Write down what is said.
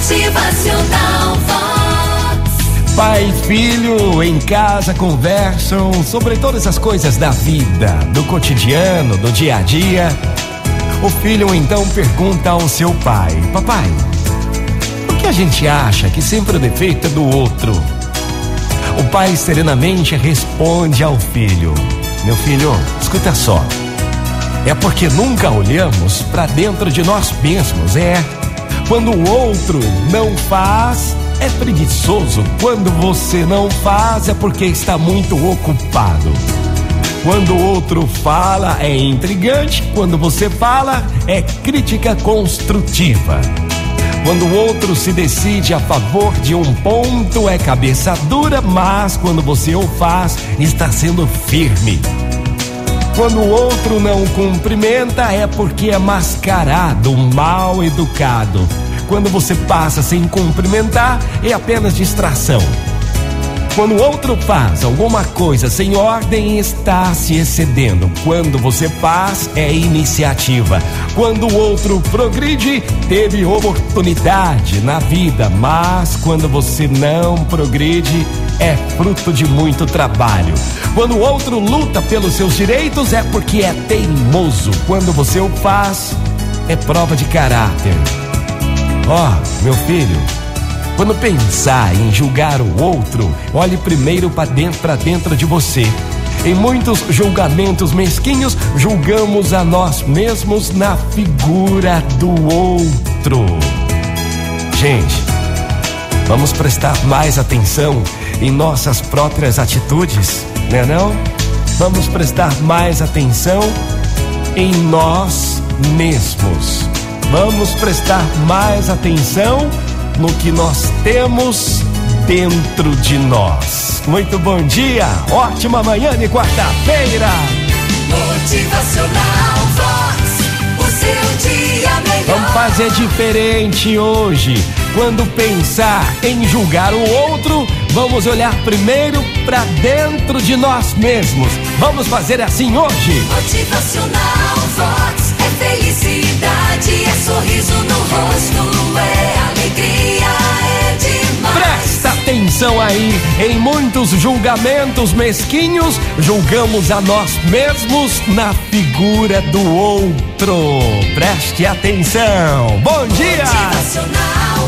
Motivacional. Pai e filho em casa conversam sobre todas as coisas da vida, do cotidiano, do dia a dia. O filho então pergunta ao seu pai: Papai, por que a gente acha que sempre o defeito é do outro? O pai serenamente responde ao filho: Meu filho, escuta só. É porque nunca olhamos para dentro de nós mesmos, é. Quando o outro não faz, é preguiçoso. Quando você não faz, é porque está muito ocupado. Quando o outro fala, é intrigante. Quando você fala, é crítica construtiva. Quando o outro se decide a favor de um ponto, é cabeça dura, mas quando você o faz, está sendo firme. Quando o outro não cumprimenta, é porque é mascarado, mal educado. Quando você passa sem cumprimentar, é apenas distração. Quando o outro faz alguma coisa sem ordem, está se excedendo. Quando você faz, é iniciativa. Quando o outro progride, teve oportunidade na vida, mas quando você não progride, é fruto de muito trabalho. Quando o outro luta pelos seus direitos, é porque é teimoso. Quando você o faz, é prova de caráter. Ó, oh, meu filho, quando pensar em julgar o outro, olhe primeiro para dentro, dentro de você. Em muitos julgamentos mesquinhos, julgamos a nós mesmos na figura do outro. Gente, vamos prestar mais atenção em nossas próprias atitudes, né não? Vamos prestar mais atenção em nós mesmos. Vamos prestar mais atenção no que nós temos dentro de nós. Muito bom dia, ótima manhã de quarta-feira. Motivacional Vox, o seu dia melhor. Vamos fazer diferente hoje. Quando pensar em julgar o outro, vamos olhar primeiro para dentro de nós mesmos. Vamos fazer assim hoje. Motivacional Vox é felicidade, é sorriso no rosto, é alegria, é demais. Presta atenção aí, em muitos julgamentos mesquinhos, julgamos a nós mesmos na figura do outro. Preste atenção. Bom dia! Motivacional